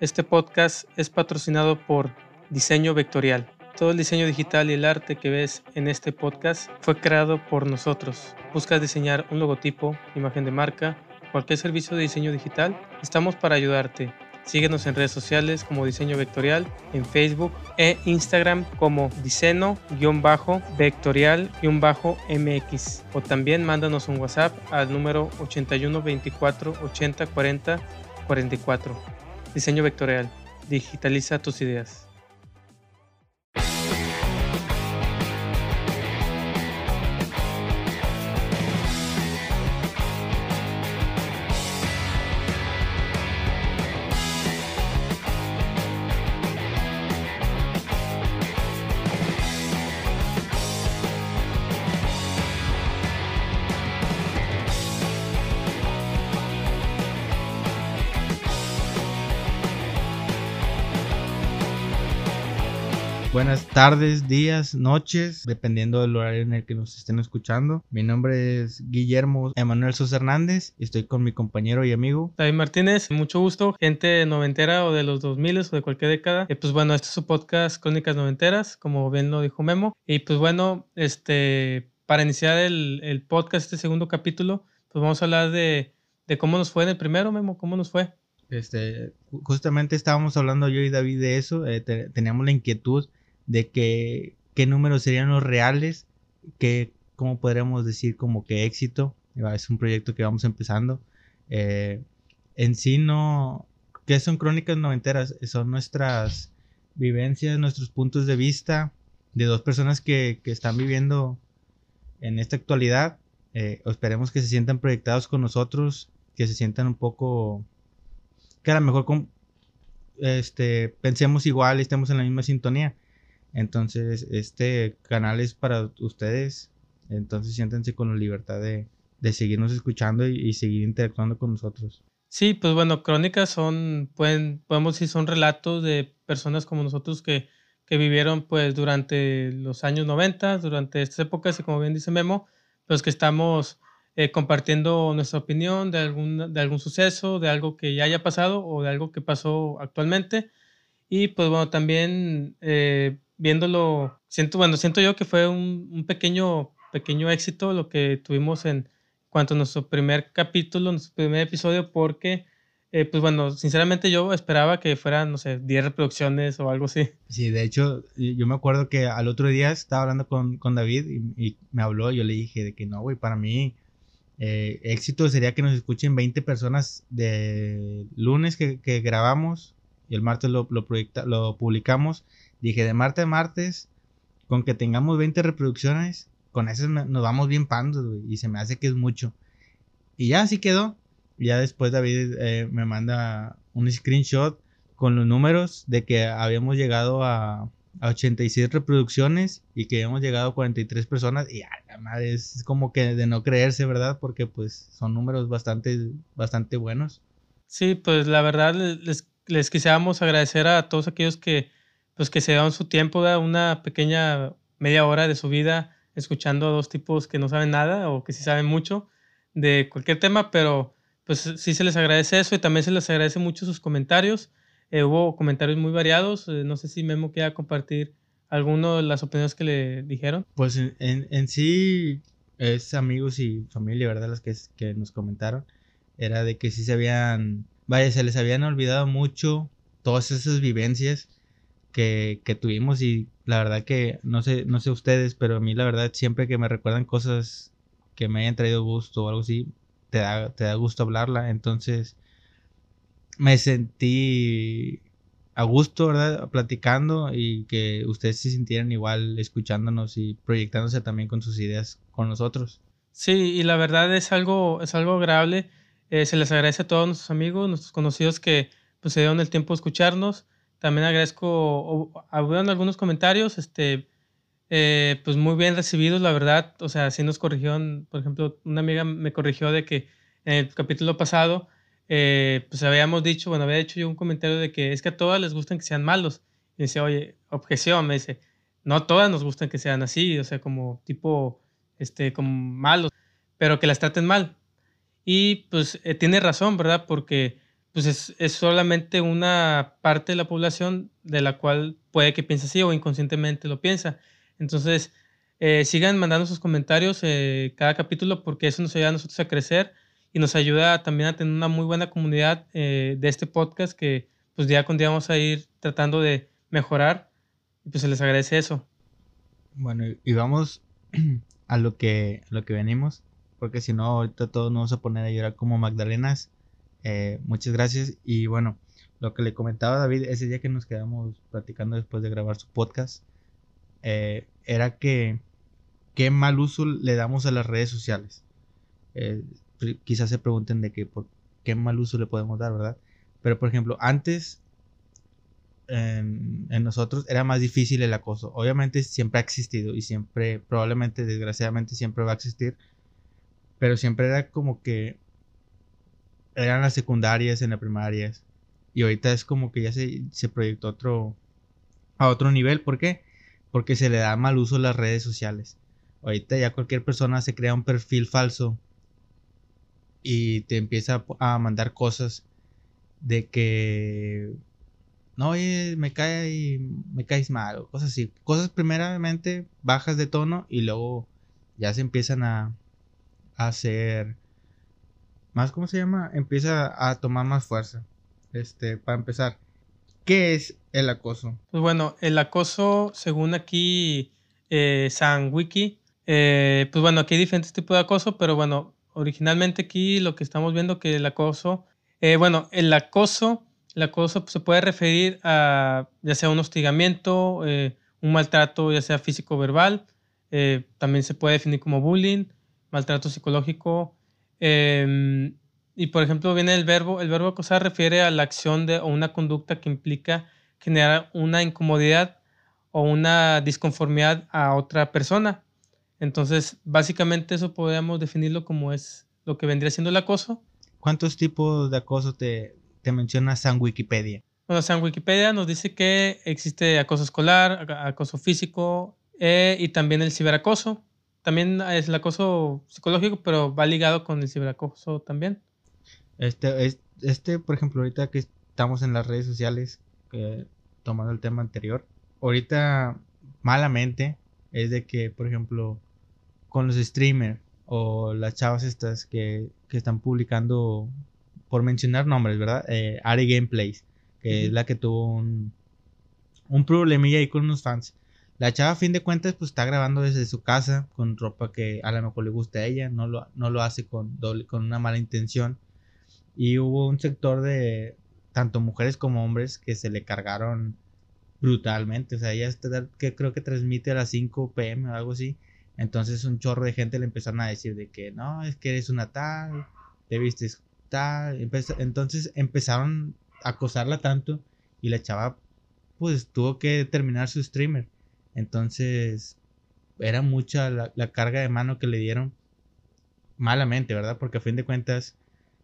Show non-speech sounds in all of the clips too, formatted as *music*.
Este podcast es patrocinado por Diseño Vectorial. Todo el diseño digital y el arte que ves en este podcast fue creado por nosotros. ¿Buscas diseñar un logotipo, imagen de marca, cualquier servicio de diseño digital? Estamos para ayudarte. Síguenos en redes sociales como Diseño Vectorial, en Facebook e Instagram como Diceno-Vectorial-MX. O también mándanos un WhatsApp al número 81 24 80 40 44. Diseño vectorial. Digitaliza tus ideas. Tardes, días, noches, dependiendo del horario en el que nos estén escuchando. Mi nombre es Guillermo Emanuel Sos Hernández y estoy con mi compañero y amigo David Martínez. Mucho gusto, gente noventera o de los 2000 o de cualquier década. Eh, pues bueno, este es su podcast Crónicas Noventeras, como bien lo dijo Memo. Y pues bueno, este, para iniciar el, el podcast, este segundo capítulo, pues vamos a hablar de, de cómo nos fue en el primero, Memo, cómo nos fue. Este, justamente estábamos hablando yo y David de eso, eh, teníamos la inquietud de que qué números serían los reales, que, ¿cómo podríamos decir como que éxito? Es un proyecto que vamos empezando. Eh, en sí no, ¿qué son crónicas noventeras? Son nuestras vivencias, nuestros puntos de vista de dos personas que, están viviendo en esta actualidad. Eh, esperemos que se sientan proyectados con nosotros, que se sientan un poco, que a lo mejor con, este, pensemos igual y estemos en la misma sintonía. Entonces, este canal es para ustedes. Entonces, siéntense con la libertad de, seguirnos escuchando y, seguir interactuando con nosotros. Sí, pues bueno, crónicas son, pueden, podemos decir, son relatos de personas como nosotros que, que vivieron pues durante los años 90, durante estas épocas y como bien dice Memo, pues que estamos eh, compartiendo nuestra opinión de algún, de algún suceso, de algo que ya haya pasado o de algo que pasó actualmente. Y pues bueno, también eh, viéndolo, siento, bueno, siento yo que fue un, pequeño, pequeño éxito lo que tuvimos en cuanto a nuestro primer capítulo, nuestro primer episodio, porque, eh, pues bueno, sinceramente yo esperaba que fueran, no sé, 10 reproducciones o algo así. Sí, de hecho, yo me acuerdo que al otro día estaba hablando con, David y, me habló, yo le dije de que no, güey, para mí eh, éxito sería que nos escuchen 20 personas de lunes que, grabamos y el martes lo, lo, lo publicamos Dije, de martes a martes, con que tengamos 20 reproducciones, con eso nos vamos bien pandos, güey. Y se me hace que es mucho. Y ya así quedó. Ya después David eh, me manda un screenshot con los números de que habíamos llegado a, a 86 reproducciones y que habíamos llegado a 43 personas. Y además es como que de no creerse, ¿verdad? Porque pues son números bastante, bastante buenos. Sí, pues la verdad les, les quisiéramos agradecer a todos aquellos que pues que se dan su tiempo, da una pequeña media hora de su vida escuchando a dos tipos que no saben nada o que sí saben mucho de cualquier tema, pero pues sí se les agradece eso y también se les agradece mucho sus comentarios. Eh, hubo comentarios muy variados, eh, no sé si Memo quiera compartir alguno de las opiniones que le dijeron. Pues en, en, sí es amigos y familia, ¿verdad? Las que, que nos comentaron. Era de que sí se habían, vaya, se les habían olvidado mucho todas esas vivencias que, tuvimos y la verdad que no sé, no sé ustedes, pero a mí la verdad siempre que me recuerdan cosas que me hayan traído gusto o algo así, te da, te da gusto hablarla. Entonces me sentí a gusto, ¿verdad? Platicando y que ustedes se sintieran igual escuchándonos y proyectándose también con sus ideas con nosotros. Sí, y la verdad es algo, es algo agradable. Eh, se les agradece a todos nuestros amigos, nuestros conocidos que pues, se dieron el tiempo de escucharnos. También agradezco, hubieron algunos comentarios, este, eh, pues muy bien recibidos, la verdad. O sea, sí nos corrigieron, por ejemplo, una amiga me corrigió de que en el capítulo pasado, eh, pues habíamos dicho, bueno, había hecho yo un comentario de que es que a todas les gustan que sean malos. Y dice, oye, objeción, me dice, no a todas nos gustan que sean así, o sea, como tipo, este, como malos, pero que las traten mal. Y pues eh, tiene razón, ¿verdad? Porque pues es, es, solamente una parte de la población de la cual puede que piense así o inconscientemente lo piensa. Entonces, eh, sigan mandando sus comentarios eh, cada capítulo porque eso nos ayuda a nosotros a crecer y nos ayuda también a tener una muy buena comunidad eh, de este podcast que pues día con día vamos a ir tratando de mejorar y pues se les agradece eso. Bueno, y vamos *clears throat* a lo que, lo que venimos, porque si no, ahorita todos nos vamos a poner a llorar como Magdalenas. Eh, muchas gracias. Y bueno, lo que le comentaba David ese día que nos quedamos platicando después de grabar su podcast, eh, era que qué mal uso le damos a las redes sociales. Eh, quizás se pregunten de por qué mal uso le podemos dar, ¿verdad? Pero por ejemplo, antes en, nosotros era más difícil el acoso. Obviamente siempre ha existido y siempre, probablemente, desgraciadamente, siempre va a existir. Pero siempre era como que eran las secundarias, en las primarias. Y ahorita es como que ya se, se proyectó otro, a otro nivel. ¿Por qué? Porque se le da mal uso a las redes sociales. Ahorita ya cualquier persona se crea un perfil falso y te empieza a mandar cosas de que no, oye, me cae me caes mal, cosas así. Cosas primeramente bajas de tono y luego ya se empiezan a, a hacer más, ¿cómo se llama? Empieza a tomar más fuerza. Este, para empezar, ¿qué es el acoso? Pues bueno, el acoso, según aquí eh, San Wiki, eh, pues bueno, aquí hay diferentes tipos de acoso, pero bueno, originalmente aquí lo que estamos viendo que el acoso, eh, bueno, el acoso el acoso se puede referir a ya sea un hostigamiento, un maltrato, ya sea físico o verbal. También se puede definir como bullying, maltrato psicológico. Em, y por ejemplo, viene el verbo, el verbo acosar refiere a la acción de, o una conducta que implica generar una incomodidad o una disconformidad a otra persona. Entonces, básicamente eso podríamos definirlo como es lo que vendría siendo el acoso. ¿Cuántos tipos de acoso te, te menciona San Wikipedia. Bueno, San Wikipedia nos dice que existe acoso escolar, acoso físico eh, y también el ciberacoso. También es el acoso psicológico, pero va ligado con el ciberacoso también. Este, este por ejemplo, ahorita que estamos en las redes sociales, tomando el tema anterior, ahorita malamente es de que, por ejemplo, con los streamers o las chavas estas que, que están publicando por mencionar nombres, ¿verdad? Eh, Ari Gameplays, que es la que tuvo un, un problemilla ahí con unos fans. La chava, a fin de cuentas, pues está grabando desde su casa con ropa que a lo mejor le gusta a ella, no lo, no lo hace con, con una mala intención. Y hubo un sector de tanto mujeres como hombres que se le cargaron brutalmente. O sea, ella está, que creo que transmite a las 5 pm o algo así. Entonces un chorro de gente le empezaron a decir de que no, es que eres una tal, te vistes entonces empezaron a acosarla tanto y la chava pues tuvo que terminar su streamer. Entonces era mucha la, carga de mano que le dieron malamente, ¿verdad? Porque a fin de cuentas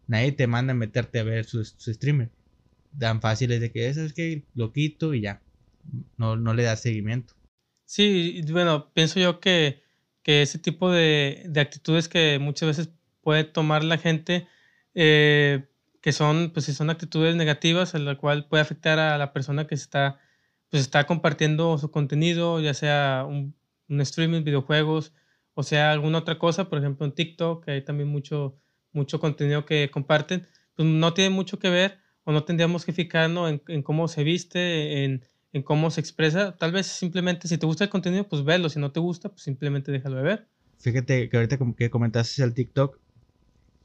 nadie te manda a meterte a ver su, streamer. Dan fáciles de que eso es que lo quito y ya. No, no le da seguimiento. Sí, bueno, pienso yo que, que ese tipo de, de actitudes que muchas veces puede tomar la gente eh, que son, pues, son actitudes negativas, a la cual puede afectar a la persona que está, pues, está compartiendo su contenido, ya sea un, un streaming, videojuegos, o sea alguna otra cosa, por ejemplo en TikTok, que hay también mucho, mucho contenido que comparten, pues no tiene mucho que ver o no tendríamos que fijarnos en, en cómo se viste, en, en, cómo se expresa. Tal vez simplemente si te gusta el contenido, pues velo, si no te gusta, pues simplemente déjalo de ver. Fíjate que ahorita que comentaste el TikTok,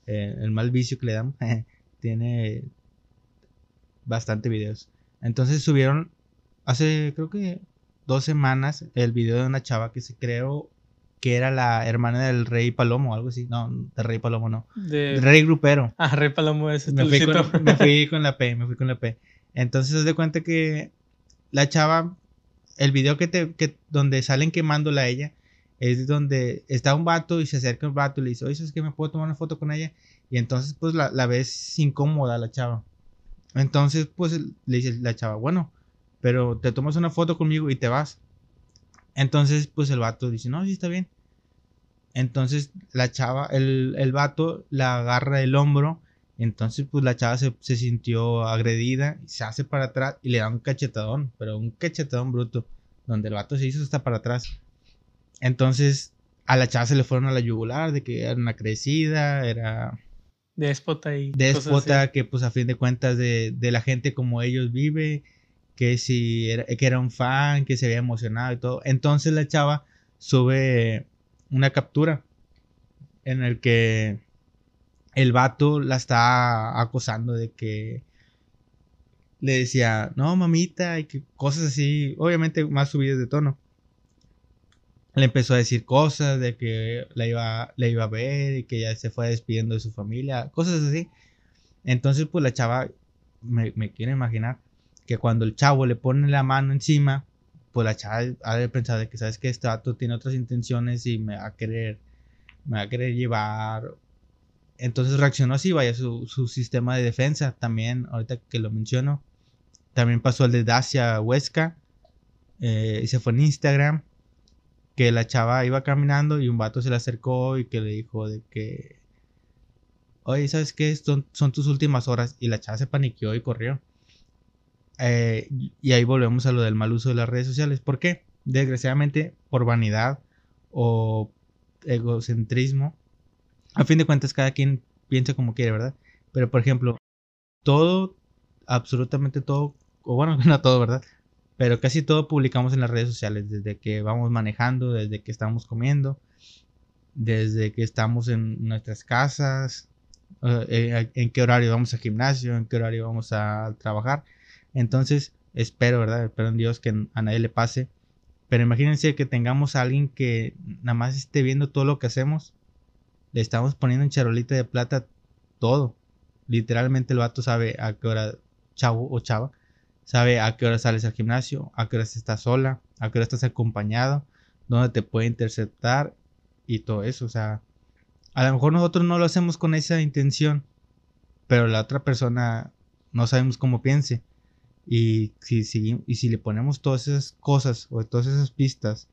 eh, el mal vicio que le damos, *laughs* tiene bastante videos. Entonces subieron hace creo que dos semanas el video de una chava que se creó que era la hermana del rey Palomo, algo así. No, del rey Palomo no. De... rey Grupero. Ah, rey Palomo es me fui, con, me fui *laughs* con la P, me fui con la P. Entonces se de cuenta que la chava, el video que te, que, donde salen quemándola a ella, es donde está un vato y se acerca un vato y le dice, oye, ¿es que me puedo tomar una foto con ella? Y entonces, pues, la, la ves incómoda la chava. Entonces, pues, le dice la chava, bueno, pero te tomas una foto conmigo y te vas. Entonces, pues, el vato dice, no, sí está bien. Entonces, la chava, el, el vato la agarra el hombro Entonces, pues la chava se, se sintió agredida, se hace para atrás y le da un cachetadón, pero un cachetadón bruto, donde el vato se hizo hasta para atrás. Entonces, a la chava se le fueron a la yugular de que era una crecida, era Déspota y. Déspota que, pues, a fin de cuentas, de, de, la gente como ellos vive, que si era, que era un fan, que se había emocionado y todo. Entonces la chava sube una captura en el que el vato la está acosando de que le decía, no, mamita, y que cosas así, obviamente más subidas de tono le empezó a decir cosas de que la iba, iba a ver y que ya se fue despidiendo de su familia, cosas así. Entonces, pues la chava, me, me quiero imaginar que cuando el chavo le pone la mano encima, pues la chava ha de pensar de que, ¿sabes que Este dato tiene otras intenciones y me va a querer, me va a querer llevar. Entonces reaccionó así, vaya, su, sistema de defensa también, ahorita que lo menciono. También pasó el de Dacia Huesca. Eh, y se fue en Instagram que la chava iba caminando y un vato se le acercó y que le dijo de que, oye, ¿sabes qué? Son, son tus últimas horas. Y la chava se paniqueó y corrió. Eh, y ahí volvemos a lo del mal uso de las redes sociales. ¿Por qué? Desgraciadamente, por vanidad o egocentrismo. A fin de cuentas, cada quien piensa como quiere, ¿verdad? Pero, por ejemplo, todo, absolutamente todo, o bueno, *laughs* no todo, ¿verdad? pero casi todo publicamos en las redes sociales, desde que vamos manejando, desde que estamos comiendo, desde que estamos en nuestras casas, eh, eh, en qué horario vamos al gimnasio, en qué horario vamos a trabajar. Entonces, espero, ¿verdad? Espero en Dios que a nadie le pase. Pero imagínense que tengamos a alguien que nada más esté viendo todo lo que hacemos. Le estamos poniendo en charolita de plata todo. Literalmente el vato sabe a qué hora chavo o chava sabe a qué hora sales al gimnasio, a qué hora estás sola, a qué hora estás acompañado, dónde te puede interceptar y todo eso. O sea, a lo mejor nosotros no lo hacemos con esa intención, pero la otra persona no sabemos cómo piense. Y si, si, y si le ponemos todas esas cosas o todas esas pistas,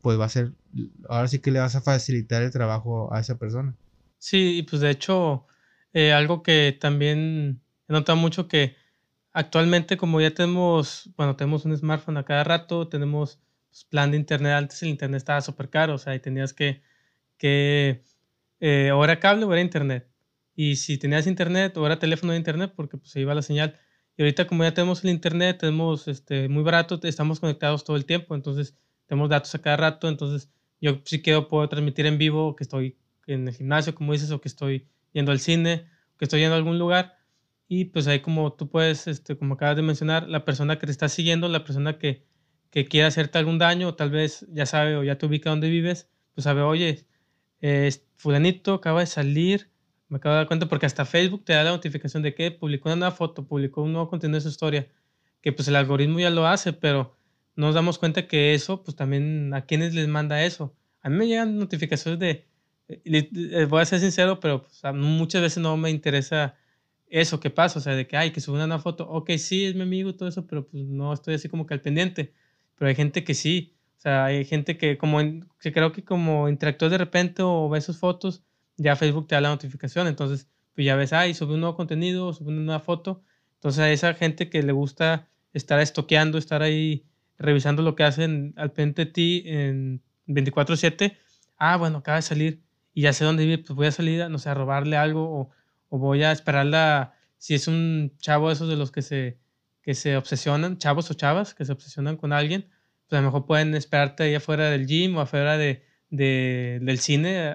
pues va a ser, ahora sí que le vas a facilitar el trabajo a esa persona. Sí, y pues de hecho, eh, algo que también he notado mucho que Actualmente, como ya tenemos, bueno, tenemos un smartphone a cada rato, tenemos pues, plan de internet. Antes el internet estaba súper caro, o sea, y tenías que, que eh, o era cable o era internet. Y si tenías internet o era teléfono de internet, porque pues se iba la señal. Y ahorita como ya tenemos el internet, tenemos este, muy barato, estamos conectados todo el tiempo, entonces tenemos datos a cada rato, entonces yo si quiero puedo transmitir en vivo que estoy en el gimnasio, como dices, o que estoy yendo al cine, que estoy yendo a algún lugar y pues ahí como tú puedes, este, como acabas de mencionar, la persona que te está siguiendo, la persona que, que quiere hacerte algún daño, o tal vez ya sabe o ya te ubica dónde vives, pues sabe, oye, eh, fulanito acaba de salir, me acabo de dar cuenta porque hasta Facebook te da la notificación de que publicó una nueva foto, publicó un nuevo contenido de su historia, que pues el algoritmo ya lo hace, pero nos damos cuenta que eso, pues también a quienes les manda eso. A mí me llegan notificaciones de, eh, voy a ser sincero, pero pues, muchas veces no me interesa eso que pasa, o sea, de que, ay, que suben una foto, ok, sí, es mi amigo y todo eso, pero pues no estoy así como que al pendiente. Pero hay gente que sí, o sea, hay gente que como, que creo que como interactúas de repente o ves sus fotos, ya Facebook te da la notificación, entonces, pues ya ves, ay, sube un nuevo contenido, sube una nueva foto. Entonces a esa gente que le gusta estar estoqueando, estar ahí revisando lo que hacen al pendiente ti en 24/7, ah, bueno, acaba de salir y ya sé dónde vive, pues voy a salir, no sé, a robarle algo o o voy a esperarla, si es un chavo esos de los que se, que se obsesionan, chavos o chavas que se obsesionan con alguien, pues a lo mejor pueden esperarte ahí afuera del gym o afuera de, de del cine,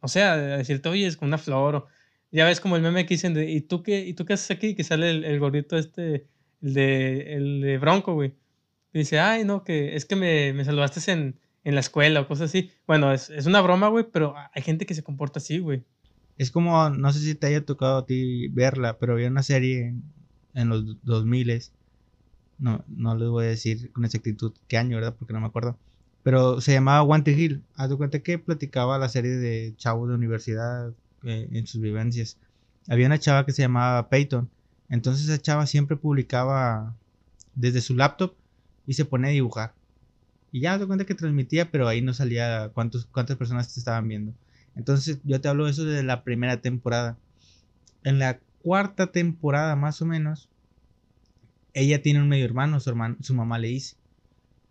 o sea, decirte, oye, es una flor, o ya ves como el meme que dicen, de, ¿y tú qué, ¿y tú qué haces aquí? Que sale el, gordito este, el de, el de Bronco, güey. Y dice, ay, no, que es que me, me saludaste en, en la escuela o cosas así. Bueno, es, es una broma, güey, pero hay gente que se comporta así, güey. Es como, no sé si te haya tocado a ti verla, pero había una serie en, los 2000 no, no les voy a decir con exactitud qué año, ¿verdad? Porque no me acuerdo. Pero se llamaba One Hill. Haz de cuenta que platicaba la serie de chavos de universidad eh, en sus vivencias. Había una chava que se llamaba Peyton. Entonces esa chava siempre publicaba desde su laptop y se pone a dibujar. Y ya de cuenta que transmitía, pero ahí no salía cuántos, cuántas personas te estaban viendo. Entonces yo te hablo de eso desde la primera temporada. en la cuarta temporada más o menos, ella tiene un medio hermano, su, hermano, su mamá le dice.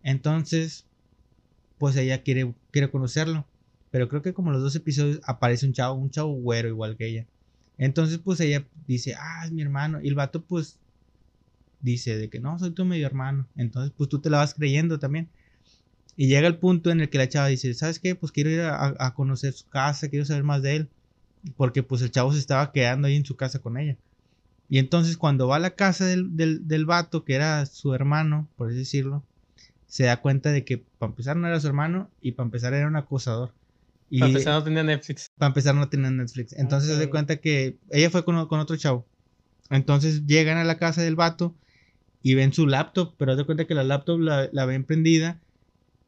Entonces, pues ella quiere, quiere conocerlo. Pero creo que como los dos episodios aparece un chavo, un chavo güero igual que ella. Entonces, pues ella dice, ah, es mi hermano. Y el vato, pues, dice de que no, soy tu medio hermano. Entonces, pues tú te la vas creyendo también. Y llega el punto en el que la chava dice, ¿sabes qué? Pues quiero ir a, conocer su casa, quiero saber más de él. Porque pues el chavo se estaba quedando ahí en su casa con ella. Y entonces cuando va a la casa del, del, del vato, que era su hermano, por así decirlo, se da cuenta de que para empezar no era su hermano y para empezar era un acosador. Y para empezar no tenía Netflix. Para empezar no tenía Netflix. Entonces se da cuenta que ella fue con, con, otro chavo. Entonces llegan a la casa del vato y ven su laptop, pero se da cuenta que la laptop la, la ven prendida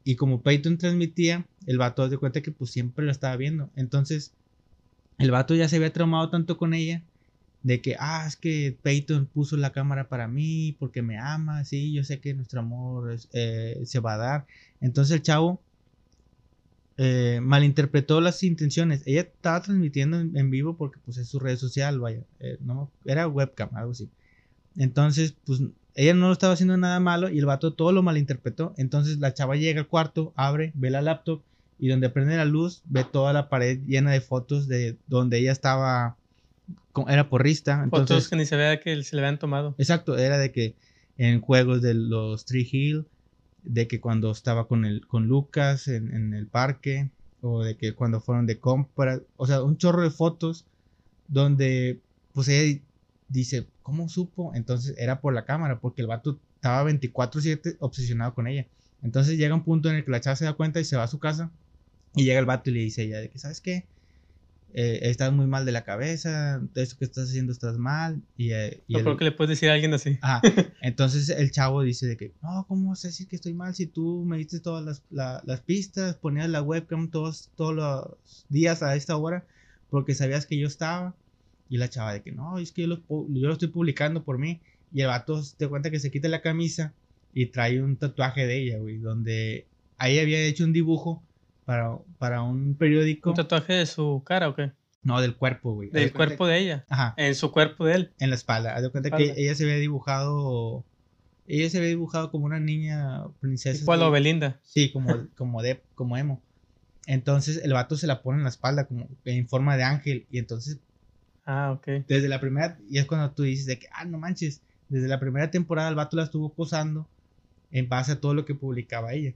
y como Peyton transmitía, el vato se da cuenta que pues siempre la estaba viendo. Entonces el vato ya se había traumado tanto con ella de que, ah, es que Peyton puso la cámara para mí porque me ama, sí, yo sé que nuestro amor eh, se va a dar. Entonces el chavo eh, malinterpretó las intenciones. Ella estaba transmitiendo en, vivo porque pues es su red social, vaya, eh, no, era webcam, algo así. Entonces, pues ella no lo estaba haciendo nada malo y el vato todo lo malinterpretó. Entonces la chava llega al cuarto, abre, ve la laptop y donde prende la luz ve toda la pared llena de fotos de donde ella estaba era porrista. Entonces, Fotos que ni se vea que se le habían tomado. Exacto, era de que en juegos de los Tree Hill, de que cuando estaba con, el, con Lucas en, el parque, o de que cuando fueron de compra, o sea, un chorro de fotos donde pues ella dice, ¿cómo supo? Entonces era por la cámara, porque el vato estaba 24/7 obsesionado con ella. Entonces llega un punto en el que la chava se da cuenta y se va a su casa y llega el vato y le dice a ella de que, ¿sabes qué? Eh, estás muy mal de la cabeza, eso que estás haciendo estás mal. Y, eh, no creo que le puedes decir a alguien así. *laughs* entonces el chavo dice de que, no, ¿cómo vas a decir que estoy mal si tú me diste todas las, las pistas, ponías la webcam todos, todos los días a esta hora porque sabías que yo estaba? Y la chava de que, no, es que yo lo, yo lo estoy publicando por mí. Y el vato te cuenta que se quita la camisa y trae un tatuaje de ella, güey, donde ahí había hecho un dibujo para, para un periódico. ¿Un tatuaje de su cara o qué? No, del cuerpo, güey. Del cuerpo de ella. Ajá. En su cuerpo de él. En la espalda. Haz de cuenta que ella se ve dibujado. Ella se ve dibujado como una niña princesa. Tipo lo Belinda. Sí, como, *laughs* como, de, como emo. Entonces el vato se la pone en la espalda, como en forma de ángel. Y entonces. Ah, ok. Desde la primera. Y es cuando tú dices de que, ah, no manches. Desde la primera temporada el vato la estuvo posando en base a todo lo que publicaba ella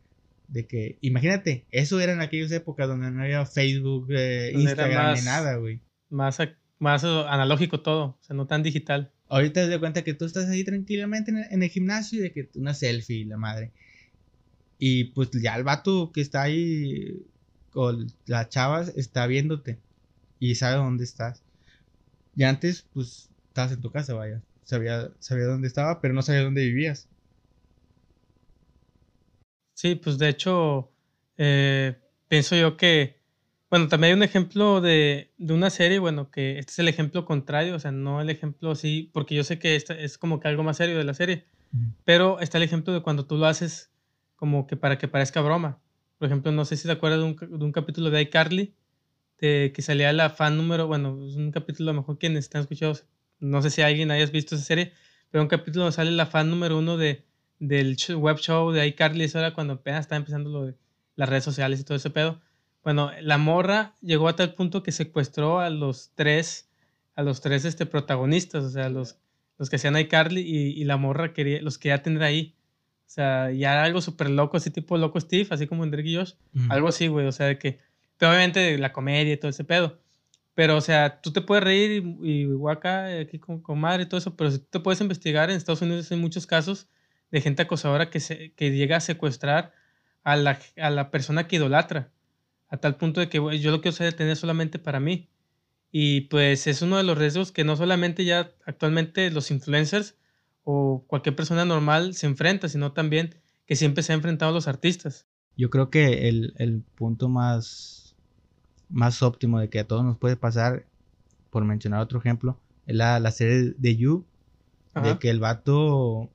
de que, imagínate, eso era en aquellas épocas donde no había Facebook, eh, Instagram ni nada, güey. Más, más analógico todo, o sea, no tan digital. Ahorita te das cuenta que tú estás ahí tranquilamente en el, gimnasio y de que una selfie, la madre. Y pues ya el vato que está ahí con las chavas está viéndote y sabe dónde estás. Y antes, pues, estabas en tu casa, vaya. Sabía, sabía dónde estaba, pero no sabía dónde vivías. Sí, pues de hecho, eh, pienso yo que, bueno, también hay un ejemplo de, de, una serie, bueno, que este es el ejemplo contrario, o sea, no el ejemplo así, porque yo sé que este es como que algo más serio de la serie, pero está el ejemplo de cuando tú lo haces como que para que parezca broma. Por ejemplo, no sé si te acuerdas de un, de un capítulo de iCarly, de que salía la fan número, bueno, es un capítulo a lo mejor quienes están escuchando, no sé si alguien hayas visto esa serie, pero un capítulo donde sale la fan número uno de del web show de iCarly, eso era cuando apenas estaba empezando lo de las redes sociales y todo ese pedo. Bueno, la morra llegó a tal punto que secuestró a los tres, a los tres este, protagonistas, o sea, los, los que hacían iCarly y, y la morra quería, los quería tener ahí. O sea, ya era algo súper loco, así tipo loco Steve, así como Enrique y Josh. Algo así, güey, o sea, de que, pero obviamente la comedia y todo ese pedo. Pero, o sea, tú te puedes reír y, y guaca aquí con, con madre y todo eso, pero si tú te puedes investigar, en Estados Unidos hay muchos casos de gente acosadora que, se, que llega a secuestrar a la, a la persona que idolatra, a tal punto de que yo lo quiero tener solamente para mí. Y pues es uno de los riesgos que no solamente ya actualmente los influencers o cualquier persona normal se enfrenta, sino también que siempre se ha enfrentado a los artistas. Yo creo que el, el punto más, más óptimo de que a todos nos puede pasar, por mencionar otro ejemplo, es la, la serie de You, de que el vato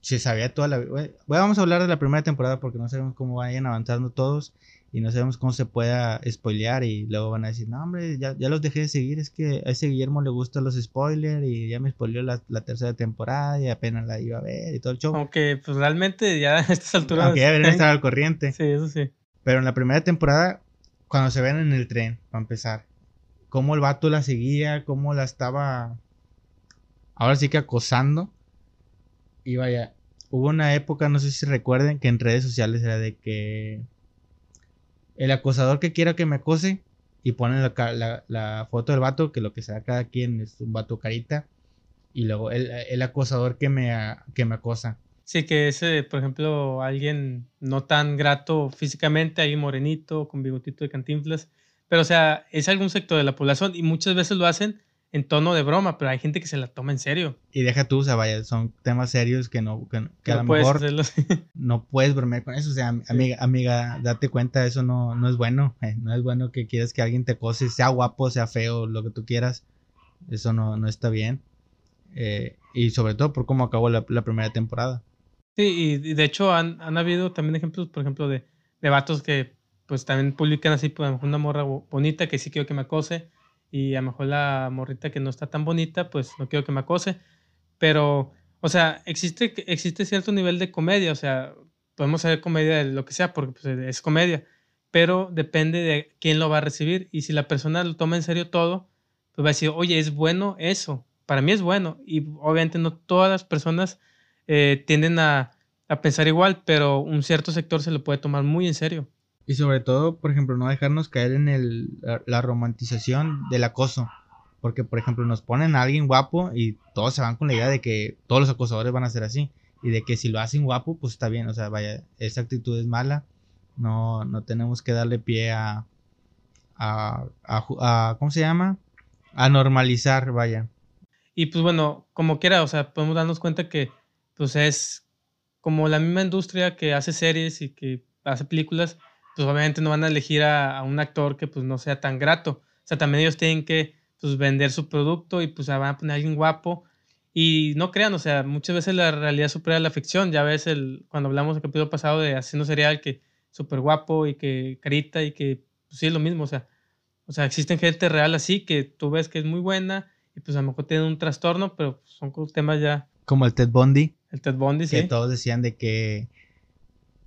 se sabía toda la... Bueno, vamos a hablar de la primera temporada porque no sabemos cómo vayan avanzando todos y no sabemos cómo se pueda spoilear y luego van a decir, no hombre, ya, ya los dejé de seguir, es que a ese Guillermo le gustan los spoilers y ya me spoileó la, la, tercera temporada y apenas la iba a ver y todo el show. Aunque pues realmente ya a estas alturas... Aunque ya deberían estar al corriente. Sí, eso sí. Pero en la primera temporada, cuando se ven en el tren, para empezar, cómo el vato la seguía, cómo la estaba, ahora sí que acosando. Y vaya, hubo una época, no sé si recuerden, que en redes sociales era de que el acosador que quiera que me acose y pone la, la, foto del vato, que lo que sea cada quien es un vato carita, y luego el, el acosador que me, que me acosa. Sí, que ese, por ejemplo, alguien no tan grato físicamente, ahí morenito, con bigotito de cantinflas, pero o sea, es algún sector de la población y muchas veces lo hacen en tono de broma, pero hay gente que se la toma en serio. Y deja tú, o sea, vaya, son temas serios que no, que, a lo mejor *laughs* no puedes bromear con eso. O sea, amiga, amiga, date cuenta, eso no, no es bueno. Eh, no es bueno que quieras que alguien te cose, sea guapo, sea feo, lo que tú quieras. Eso no, no está bien. Eh, y sobre todo por cómo acabó la, primera temporada. Sí, y de hecho han, han habido también ejemplos, por ejemplo, de, de vatos que pues también publican así, pues una morra bonita que sí quiero que me acose y a lo mejor la morrita que no está tan bonita, pues no quiero que me acose. Pero, o sea, existe, existe cierto nivel de comedia, o sea, podemos hacer comedia de lo que sea, porque pues, es comedia, pero depende de quién lo va a recibir. Y si la persona lo toma en serio todo, pues va a decir, oye, es bueno eso, para mí es bueno. Y obviamente no todas las personas eh, tienden a, a pensar igual, pero un cierto sector se lo puede tomar muy en serio. Y sobre todo, por ejemplo, no dejarnos caer en el, la, romantización del acoso. Porque, por ejemplo, nos ponen a alguien guapo y todos se van con la idea de que todos los acosadores van a ser así. Y de que si lo hacen guapo, pues está bien. O sea, vaya, esa actitud es mala. No, no tenemos que darle pie a, a, a, ¿cómo se llama? A normalizar, vaya. Y pues bueno, como quiera, o sea, podemos darnos cuenta que pues es como la misma industria que hace series y que hace películas, pues obviamente no van a elegir a, un actor que pues no sea tan grato. O sea, también ellos tienen que pues vender su producto y pues van a poner a alguien guapo. Y no crean, o sea, muchas veces la realidad supera la ficción. Ya ves el, cuando hablamos el capítulo pasado de Haciendo Serial, que súper guapo y que carita y que pues, sí es lo mismo. O sea, o sea, existen gente real así que tú ves que es muy buena y pues a lo mejor tienen un trastorno, pero son temas ya. Como el Ted Bundy. El Ted Bundy, sí. Que todos decían de que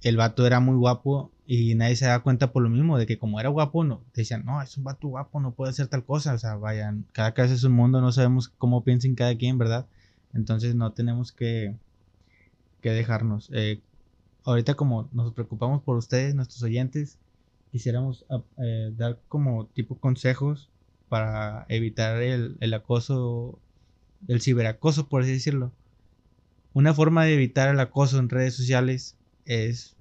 el vato era muy guapo y nadie se da cuenta por lo mismo, de que como era guapo, no, decían, no, es un vato guapo, no puede hacer tal cosa. O sea, vayan, cada casa es un mundo, no sabemos cómo piensen cada quien, ¿verdad? Entonces no tenemos que, que dejarnos. Eh, ahorita como nos preocupamos por ustedes, nuestros oyentes, quisiéramos ah, eh, dar como tipo consejos para evitar el, el acoso, el ciberacoso, por así decirlo. Una forma de evitar el acoso en redes sociales es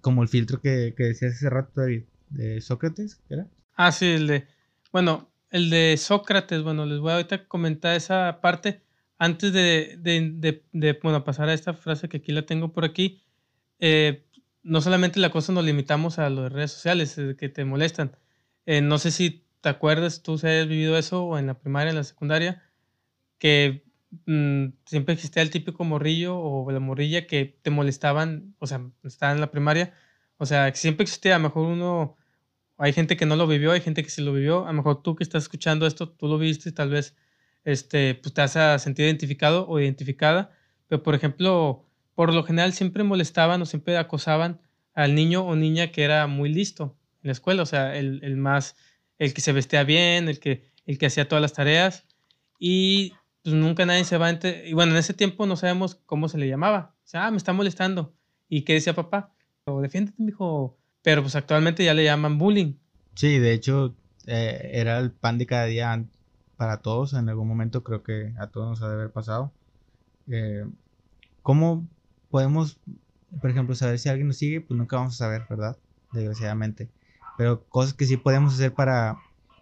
como el filtro que, que decías hace rato, David, de Sócrates, ¿era? Ah, sí, el de. Bueno, el de Sócrates, bueno, les voy a ahorita comentar esa parte. Antes de, de, de, bueno, pasar a esta frase que aquí la tengo por aquí, eh, no solamente la cosa nos limitamos a las redes sociales eh, que te molestan. Eh, no sé si te acuerdas, tú si has vivido eso o en la primaria, en la secundaria, que Mm, siempre existía el típico morrillo o la morrilla que te molestaban, o sea, estaban en la primaria, o sea, siempre existía, a lo mejor uno, hay gente que no lo vivió, hay gente que sí lo vivió, a lo mejor tú que estás escuchando esto, tú lo viste, tal vez, este, pues te has sentido identificado o identificada, pero por ejemplo, por lo general siempre molestaban o siempre acosaban al niño o niña que era muy listo en la escuela, o sea, el, el más, el que se vestía bien, el que, el que hacía todas las tareas, y pues nunca nadie se va a Y bueno, en ese tiempo no sabemos cómo se le llamaba. O sea, ah, me está molestando. ¿Y qué decía papá? O defiéndete, mijo. Pero pues actualmente ya le llaman bullying. Sí, de hecho, eh, era el pan de cada día para todos. En algún momento creo que a todos nos ha de haber pasado. Eh, ¿Cómo podemos, por ejemplo, saber si alguien nos sigue? Pues nunca vamos a saber, ¿verdad? Desgraciadamente. Pero cosas que sí podemos hacer para,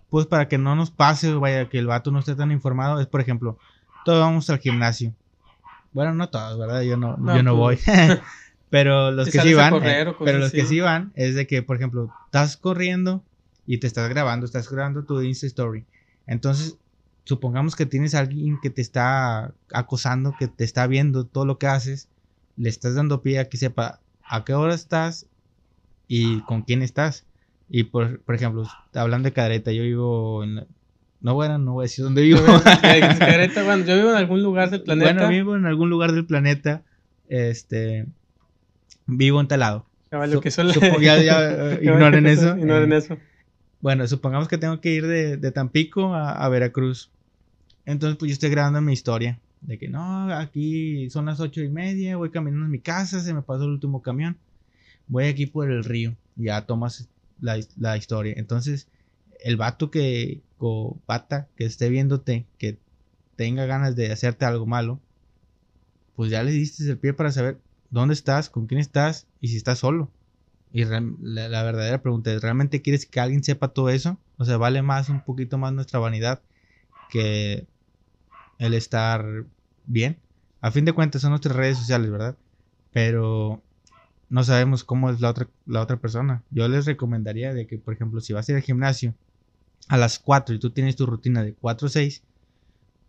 pues para que no nos pase, vaya, que el vato no esté tan informado, es por ejemplo, todos vamos al gimnasio. Bueno, no todos, ¿verdad? Yo no, yo no voy. Pues, *laughs* pero los que sí van, eh, pero los que sí van es de que, por ejemplo, estás corriendo y te estás grabando, estás grabando tu Insta Story. Entonces, supongamos que tienes a alguien que te está acosando, que te está viendo todo lo que haces, le estás dando pie a que sepa a qué hora estás y con quién estás. Y por, por ejemplo, hablando de Cadereta, yo vivo en... No, bueno, no voy a decir dónde vivo. *laughs* Bueno, yo vivo en algún lugar del planeta. Bueno, vivo en algún lugar del planeta. Este... Vivo en talado. Que suele... ya, ya *laughs* ignoren eso. *laughs* ignoren eso. Bueno, supongamos que tengo que ir de, de Tampico a, a, Veracruz. Entonces, pues yo estoy grabando mi historia. De que no, aquí son las ocho y media, voy caminando a mi casa, se me pasó el último camión. Voy aquí por el río. Ya tomas la, la historia. Entonces, el vato que, o pata que esté viéndote, que tenga ganas de hacerte algo malo, pues ya le diste el pie para saber dónde estás, con quién estás y si estás solo. Y la, verdadera pregunta es, ¿realmente quieres que alguien sepa todo eso? O sea, vale más, un poquito más nuestra vanidad que el estar bien. A fin de cuentas son nuestras redes sociales, ¿verdad? Pero no sabemos cómo es la otra, la otra persona. Yo les recomendaría de que, por ejemplo, si vas a ir al gimnasio a las 4 y tú tienes tu rutina de 4 a 6,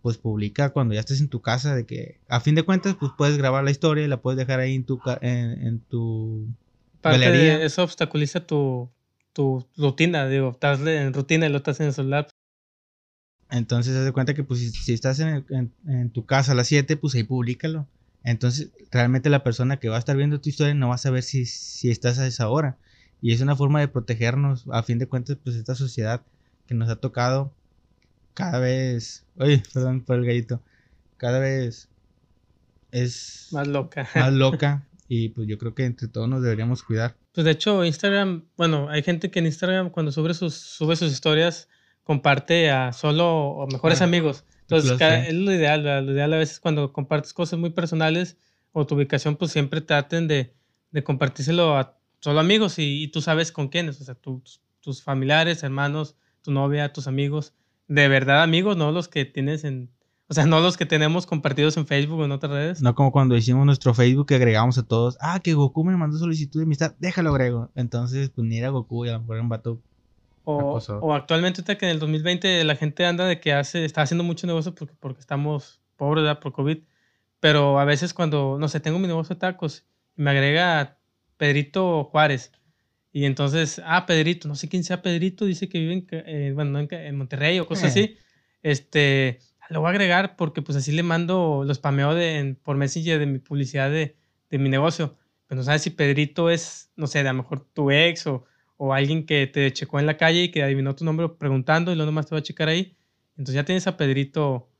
pues publica cuando ya estés en tu casa de que, a fin de cuentas, pues puedes grabar la historia y la puedes dejar ahí en tu, en tu eso obstaculiza tu, tu rutina, digo, estás en rutina y lo estás en el celular. Entonces, haz de cuenta que pues si, estás en, en, tu casa a las 7, pues ahí públicalo. Entonces, realmente la persona que va a estar viendo tu historia no va a saber si, si estás a esa hora. Y es una forma de protegernos, a fin de cuentas, pues esta sociedad que nos ha tocado cada vez, oye, perdón por el gallito, cada vez es más loca. Más *laughs* loca. Y pues yo creo que entre todos nos deberíamos cuidar. Pues de hecho, Instagram, bueno, hay gente que en Instagram cuando sube sus, sube sus historias comparte a solo o mejores ah, amigos. Entonces, es lo ideal, lo ideal a veces cuando compartes cosas muy personales o tu ubicación, pues siempre traten de, de compartírselo a solo amigos y, tú sabes con quiénes, o sea, tus, tus familiares, hermanos, tu novia, tus amigos, de verdad amigos, no los que tienes en, o sea, no los que tenemos compartidos en Facebook o en otras redes. No como cuando hicimos nuestro Facebook que agregamos a todos. Ah, que Goku me mandó solicitud de amistad. Déjalo agrego. Entonces, pues ni era Goku y a lo mejor era un vato. O, o actualmente, ahorita que en el 2020 la gente anda de que hace, está haciendo mucho negocio porque, porque estamos pobres ¿verdad? por COVID. Pero a veces cuando, no sé, tengo mi negocio de tacos y me agrega Pedrito Juárez. Y entonces, ah, Pedrito, no sé quién sea Pedrito, dice que vive en, eh, bueno, en, en, Monterrey o cosas así. Este, lo voy a agregar porque pues así le mando, los spameo de, por Messenger de mi publicidad de, de mi negocio. Pero no sabes si Pedrito es, no sé, a lo mejor tu ex o, o alguien que te checó en la calle y que adivinó tu nombre preguntando y luego nomás te va a checar ahí. Entonces ya tienes a Pedrito,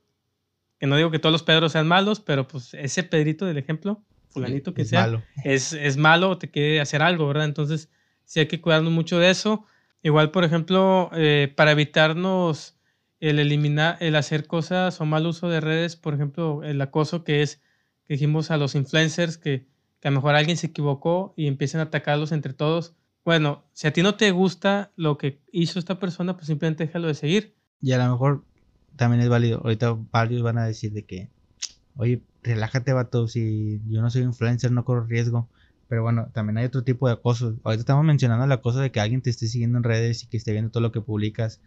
que no digo que todos los Pedros sean malos, pero pues ese Pedrito del ejemplo, fulanito que es sea, malo. Es, es malo te quiere hacer algo, ¿verdad? Entonces sí hay que cuidarnos mucho de eso. Igual, por ejemplo, eh, para evitarnos el eliminar, el hacer cosas o mal uso de redes, por ejemplo, el acoso que es, que dijimos a los influencers que, que a lo mejor alguien se equivocó y empiezan a atacarlos entre todos. Bueno, si a ti no te gusta lo que hizo esta persona, pues simplemente déjalo de seguir. Y a lo mejor también es válido. Ahorita varios van a decir de que, oye, relájate, vato, si yo no soy influencer, no corro riesgo. Pero bueno, también hay otro tipo de acoso. Ahorita estamos mencionando el acoso de que alguien te esté siguiendo en redes y que esté viendo todo lo que publicas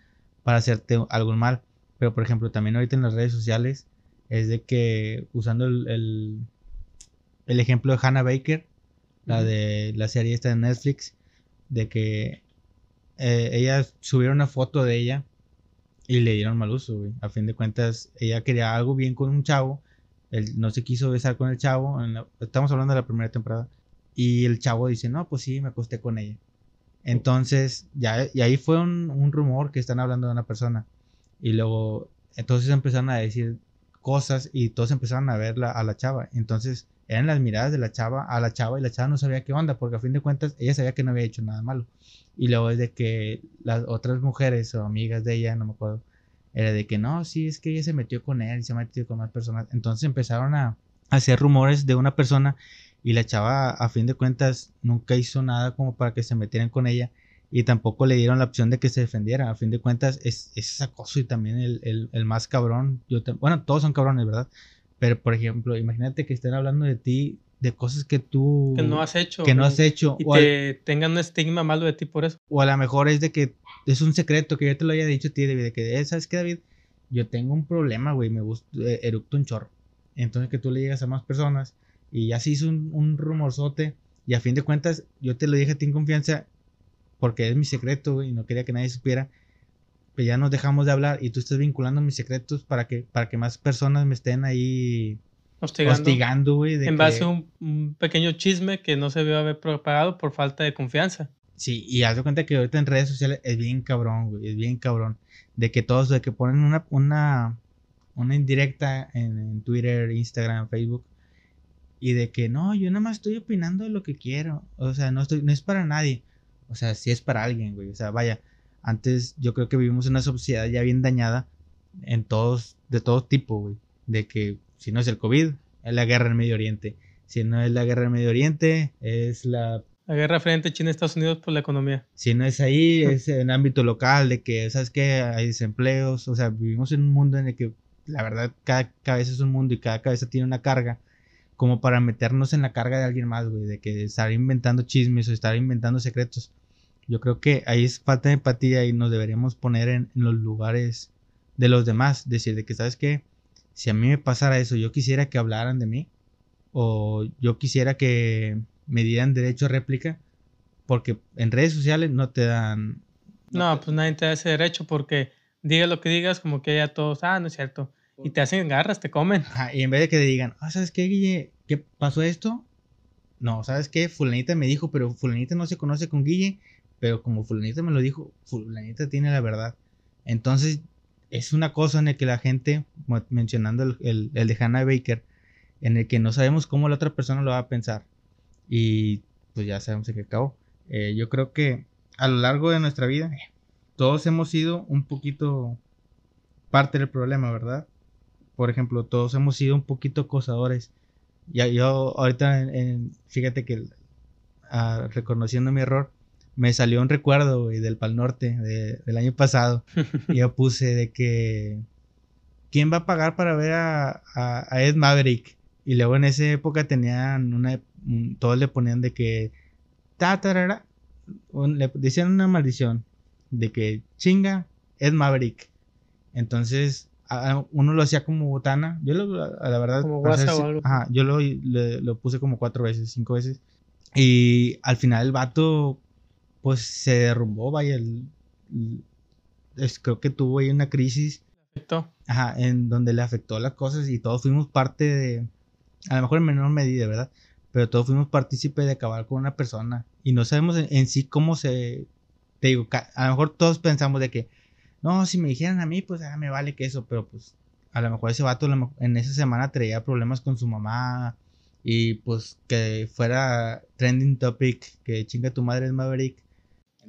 para hacerte algún mal. Pero por ejemplo, también ahorita en las redes sociales es de que usando el, el, ejemplo de Hannah Baker, la de la serie esta de Netflix, de que eh, ella subieron una foto de ella y le dieron mal uso, A fin de cuentas, ella quería algo bien con un chavo, él no se quiso besar con el chavo, estamos hablando de la primera temporada, y el chavo dice, no, pues sí, me acosté con ella. Entonces, ya, y ahí fue un, rumor que están hablando de una persona. Y luego, entonces empezaron a decir cosas y todos empezaron a ver a la chava. Entonces, eran las miradas de la chava a la chava y la chava no sabía qué onda, porque a fin de cuentas ella sabía que no había hecho nada malo. Y luego es de que las otras mujeres o amigas de ella, no me acuerdo, era de que no, sí, es que ella se metió con él y se metió con más personas. Entonces empezaron a hacer rumores de una persona y la chava a fin de cuentas nunca hizo nada como para que se metieran con ella y tampoco le dieron la opción de que se defendiera. A fin de cuentas es, es acoso y también el, el, más cabrón. Yo bueno, todos son cabrones, ¿verdad? Pero por ejemplo, imagínate que estén hablando de ti de cosas que tú que no has hecho que no has hecho y te tengan un estigma malo de ti por eso o a lo mejor es de que es un secreto que yo te lo haya dicho a ti David de que eh, sabes qué David yo tengo un problema, güey, me gusta, eh, eructo un chorro. Entonces que tú le llegas a más personas y ya se hizo un, un rumorzote y a fin de cuentas yo te lo dije a ti en confianza porque es mi secreto, güey, y no quería que nadie supiera. Pero ya nos dejamos de hablar y tú estás vinculando mis secretos para que, para que más personas me estén ahí hostigando, güey. En base a un, pequeño chisme que no se vio haber propagado por falta de confianza. Sí, y haz de cuenta que ahorita en redes sociales es bien cabrón, güey, es bien cabrón. De que todos, de que ponen una, una, una indirecta en, Twitter, Instagram, Facebook, y de que no, yo nada más estoy opinando de lo que quiero. O sea, no, estoy, no es para nadie. O sea, sí es para alguien, güey. O sea, vaya, antes yo creo que vivimos en una sociedad ya bien dañada en todos, de todo tipo, güey. De que si no es el COVID, es la guerra en Medio Oriente. Si no es la guerra en Medio Oriente, es la... La guerra frente a China y Estados Unidos por la economía. Si no es ahí, *laughs* es en ámbito local, de que, ¿sabes qué? Hay desempleos. O sea, vivimos en un mundo en el que, la verdad, cada cabeza es un mundo y cada cabeza tiene una carga. Como para meternos en la carga de alguien más, güey. De que estar inventando chismes o estar inventando secretos. Yo creo que ahí es falta de empatía y nos deberíamos poner en, en los lugares de los demás. Decir de que, ¿sabes qué? si a mí me pasara eso, yo quisiera que hablaran de mí o yo quisiera que me dieran derecho a réplica, porque en redes sociales no te dan... No, pues nadie te da ese derecho porque diga lo que digas, como que ya todos, ah, no es cierto. Y te hacen garras, te comen. y en vez de que te digan, ah, ¿sabes qué, Guille? ¿Qué pasó esto? No, ¿sabes qué? Fulanita me dijo, pero Fulanita no se conoce con Guille, pero como Fulanita me lo dijo, Fulanita tiene la verdad. Entonces es una cosa en la que la gente, mencionando el, el, de Hannah Baker, en el que no sabemos cómo la otra persona lo va a pensar. Y pues ya sabemos en qué acabó. Eh, yo creo que a lo largo de nuestra vida, todos hemos sido un poquito parte del problema, ¿verdad? Por ejemplo, todos hemos sido un poquito acosadores. Ya yo ahorita, fíjate que ah, reconociendo mi error, me salió un recuerdo, del Pal Norte del año pasado. *laughs* y yo puse de que. ¿Quién va a pagar para ver a, a, Ed Maverick? Y luego en esa época tenían una. Todos le ponían de que. Ta, le decían una maldición. De que chinga Ed Maverick. Entonces uno lo hacía como botana. Yo lo, a la verdad. Como Ajá, yo lo, lo puse como cuatro veces, cinco veces. Y al final el vato pues se derrumbó, vaya, el, creo que tuvo ahí una crisis. Afectó. Ajá, en donde le afectó las cosas y todos fuimos parte de, a lo mejor en menor medida, ¿verdad? Pero todos fuimos partícipes de acabar con una persona y no sabemos en, sí cómo se, te digo, a lo mejor todos pensamos de que, no, si me dijeran a mí, pues ah, me vale que eso, pero pues a lo mejor ese vato en esa semana traía problemas con su mamá y pues que fuera trending topic, que chinga tu madre es Maverick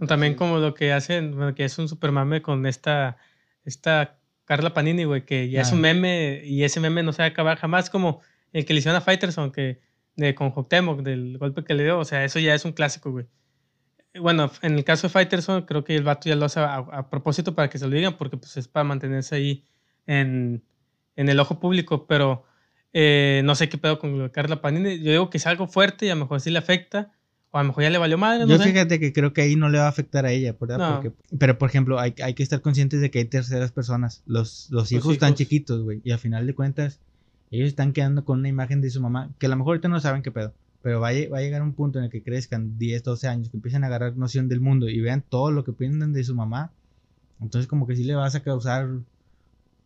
también como lo que hacen, bueno, que es un super mame con esta, esta Carla Panini, güey, que ya es un meme y ese meme no se va a acabar jamás, como el que le hicieron a Fighterson, que de, con Hoctemok, del golpe que le dio, o sea, eso ya es un clásico, güey. Bueno, en el caso de Fighterson, creo que el vato ya lo hace a, propósito para que se lo digan, porque pues es para mantenerse ahí en, en el ojo público, pero eh, no sé qué pedo con Carla Panini. Yo digo que es algo fuerte y a lo mejor sí le afecta, o a lo mejor ya le valió madre. Yo fíjate que creo que ahí no le va a afectar a ella, ¿verdad? pero por ejemplo, hay, hay, que estar conscientes de que hay terceras personas. Los, los, hijos, están chiquitos, güey. Y al final de cuentas, ellos están quedando con una imagen de su mamá, que a lo mejor ahorita no saben qué pedo. Pero va a, va a llegar un punto en el que crezcan 10, 12 años, que empiecen a agarrar noción del mundo y vean todo lo que piensan de su mamá. Entonces como que sí le vas a causar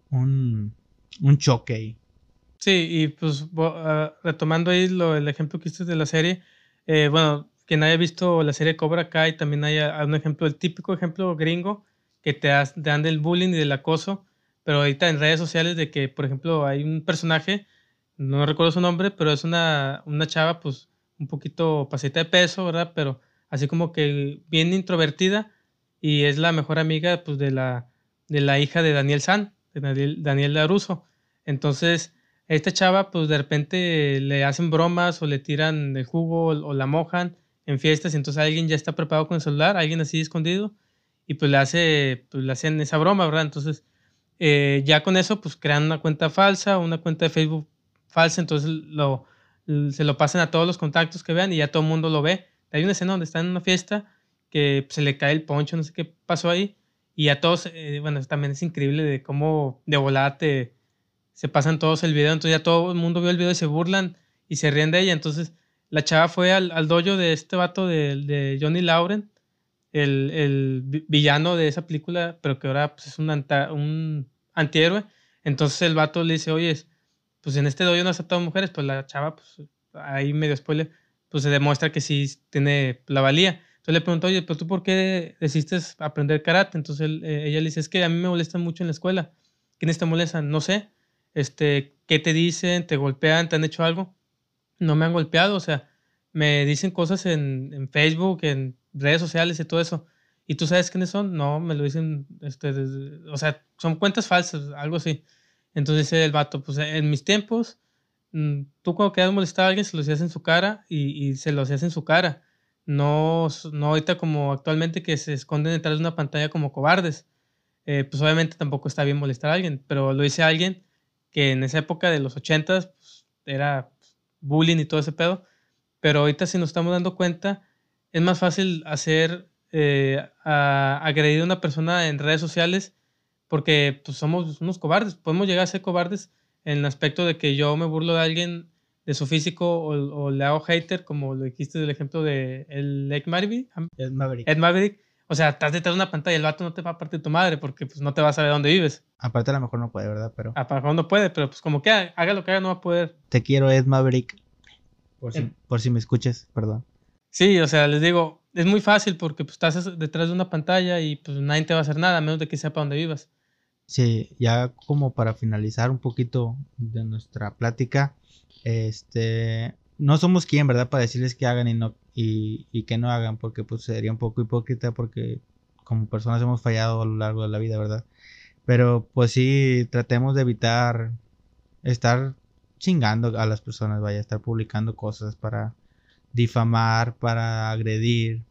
un, un choque ahí. Sí, y pues ah, retomando ahí lo, el ejemplo que hiciste de la serie, eh, bueno, quien haya visto la serie Cobra Kai, también hay un ejemplo, el típico ejemplo gringo que te, dan del bullying y del acoso, pero ahorita en redes sociales de que, por ejemplo, hay un personaje, no recuerdo su nombre, pero es una, una chava, pues, un poquito pasita de peso, ¿verdad? Pero así como que bien introvertida y es la mejor amiga, pues, de la, de la hija de Daniel San, de Daniel, Daniel Laruso. Entonces, esta chava, pues, de repente le hacen bromas o le tiran el jugo o la mojan en fiestas, y entonces alguien ya está preparado con el celular, alguien así escondido, y pues le hace, pues le hacen esa broma, ¿verdad? Entonces, eh, ya con eso, pues crean una cuenta falsa, una cuenta de Facebook falsa, entonces lo, se lo pasan a todos los contactos que vean y ya todo el mundo lo ve. Hay una escena donde está en una fiesta que se le cae el poncho, no sé qué pasó ahí, Y a todos, eh, bueno, también es increíble de cómo de volada te, se pasan todos el video. Entonces ya todo el mundo vio el video y se burlan y se ríen de ella. Entonces la chava fue al, al dojo de este vato de, de Johnny Lauren, el, el, villano de esa película, pero que ahora pues, es un, un antihéroe. Entonces el vato le dice, oye, pues en este dojo no aceptado mujeres, pues la chava, pues ahí medio spoiler, pues se demuestra que sí tiene la valía. Entonces le preguntó, oye, pero tú por qué decidiste aprender karate? Entonces eh, ella le dice, es que a mí me molestan mucho en la escuela. ¿Quiénes te molestan? No sé. Este, ¿Qué te dicen? ¿Te golpean? ¿Te han hecho algo? No me han golpeado, o sea, me dicen cosas en, en Facebook, en redes sociales y todo eso. ¿Y tú sabes quiénes son? No, me lo dicen, este, o sea, son cuentas falsas, algo así. Entonces el vato, pues en mis tiempos, mm, tú cuando quedas molestar a alguien se lo hacías en su cara y, y se lo hacías en su cara. No, no ahorita como actualmente que se esconden detrás de una pantalla como cobardes. Eh, pues obviamente tampoco está bien molestar a alguien, pero lo dice alguien que en esa época de los ochentas pues, era bullying y todo ese pedo. Pero ahorita si nos estamos dando cuenta, es más fácil hacer eh, agredir a una persona en redes sociales porque pues, somos unos cobardes. Podemos llegar a ser cobardes en el aspecto de que yo me burlo de alguien de su físico o, le hago hater, como lo dijiste del ejemplo de el Ed Maverick. Ed Maverick. Ed Maverick. O sea, estás detrás de una pantalla, el vato no te va a partir de tu madre porque pues no te va a saber dónde vives. Aparte a lo mejor no puede, ¿verdad? Pero... A lo mejor no puede, pero pues como que haga lo que haga no va a poder. Te quiero, Ed Maverick. Por si, por si me escuches, perdón. Sí, o sea, les digo, es muy fácil porque pues, estás detrás de una pantalla y pues nadie te va a hacer nada, a menos de que sepa dónde vivas. Sí, ya como para finalizar un poquito de nuestra plática, este, no somos quien, ¿verdad? Para decirles que hagan y no y, y, que no hagan, porque pues sería un poco hipócrita porque como personas hemos fallado a lo largo de la vida, ¿verdad? Pero pues sí, tratemos de evitar estar chingando a las personas, vaya, estar publicando cosas para difamar, para agredir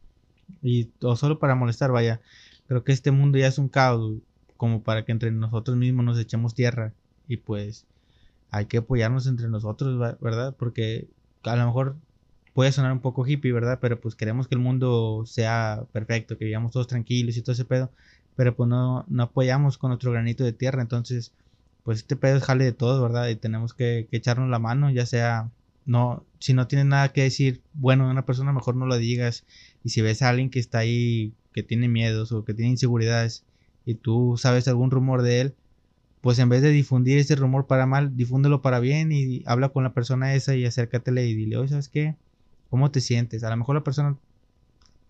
y o solo para molestar, vaya. Creo que este mundo ya es un caos como para que entre nosotros mismos nos echemos tierra y pues hay que apoyarnos entre nosotros, ¿verdad? Porque a lo mejor puede sonar un poco hippie, ¿verdad? Pero pues queremos que el mundo sea perfecto, que vivamos todos tranquilos y todo ese pedo, pero pues no, no apoyamos con otro granito de tierra, entonces pues este pedo es jale de todo, ¿verdad? Y tenemos que, que echarnos la mano, ya sea no, si no tienes nada que decir bueno de una persona, mejor no lo digas. Y si ves a alguien que está ahí, que tiene miedos o que tiene inseguridades, y tú sabes algún rumor de él, pues en vez de difundir ese rumor para mal, difúndelo para bien y habla con la persona esa y acércatele y dile, oye, ¿sabes qué? ¿Cómo te sientes? A lo mejor la persona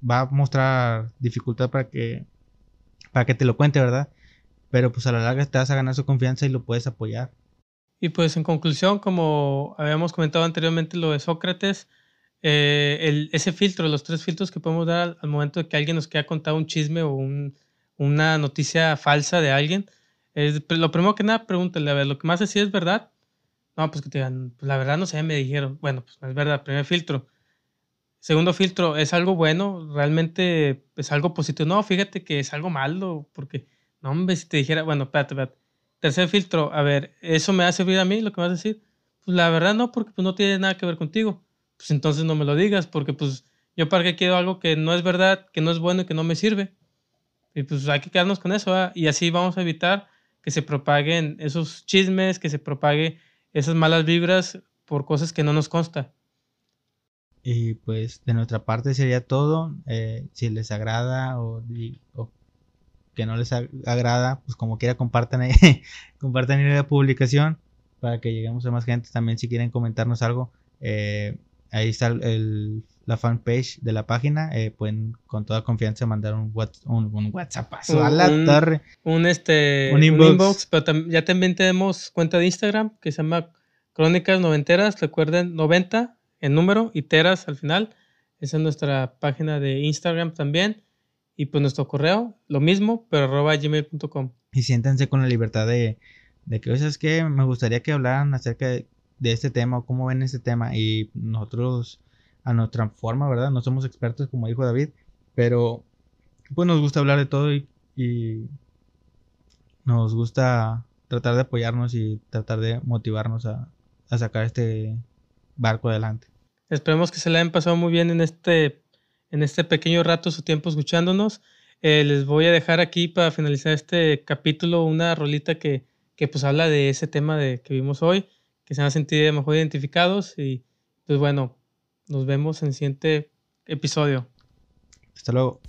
va a mostrar dificultad para que, para que te lo cuente, ¿verdad? Pero pues a la larga te vas a ganar su confianza y lo puedes apoyar. Y pues en conclusión, como habíamos comentado anteriormente lo de Sócrates, eh, el, ese filtro, los tres filtros que podemos dar al, momento de que alguien nos quiera contar un chisme o un, una noticia falsa de alguien, es, lo primero que nada, pregúntale, a ver, lo que más decía es verdad. No, pues que te digan, pues la verdad no sé, me dijeron. Bueno, pues es verdad, primer filtro. Segundo filtro, ¿es algo bueno? ¿Realmente es algo positivo? No, fíjate que es algo malo, porque, no, hombre, si te dijera, bueno, espérate, espérate Tercer filtro, a ver, ¿eso me va a servir a mí lo que vas a decir? Pues la verdad no, porque pues no tiene nada que ver contigo. Pues entonces no me lo digas, porque pues yo para qué quiero algo que no es verdad, que no es bueno y que no me sirve. Y pues hay que quedarnos con eso, y así vamos a evitar que se propaguen esos chismes, que se propague esas malas vibras por cosas que no nos consta. Y pues de nuestra parte sería todo. Eh, si les agrada o, o que no les agrada, pues como quiera compartan ahí, *laughs* compartan la publicación para que lleguemos a más gente. También si quieren comentarnos algo, eh, ahí está el, la fanpage de la página. Eh, pueden con toda confianza mandar un, un, WhatsApp a la torre. Un, este, un inbox. pero ya también tenemos cuenta de Instagram que se llama Crónicas Noventeras. Recuerden, 90 en número y teras al final. Esa es nuestra página de Instagram también. Y pues nuestro correo, lo mismo, pero arroba gmail.com. Y siéntense con la libertad de, de que, es que me gustaría que hablaran acerca de, este tema o cómo ven este tema. Y nosotros, a nuestra forma, ¿verdad? No somos expertos, como dijo David, pero pues nos gusta hablar de todo y, nos gusta tratar de apoyarnos y tratar de motivarnos a, a sacar este barco adelante. Esperemos que se le hayan pasado muy bien en este en este pequeño rato su tiempo escuchándonos. eh, les voy a dejar aquí para finalizar este capítulo una rolita que, que pues habla de ese tema de, que vimos hoy, que se van a sentir mejor identificados y pues bueno, nos vemos en el siguiente episodio. Hasta luego.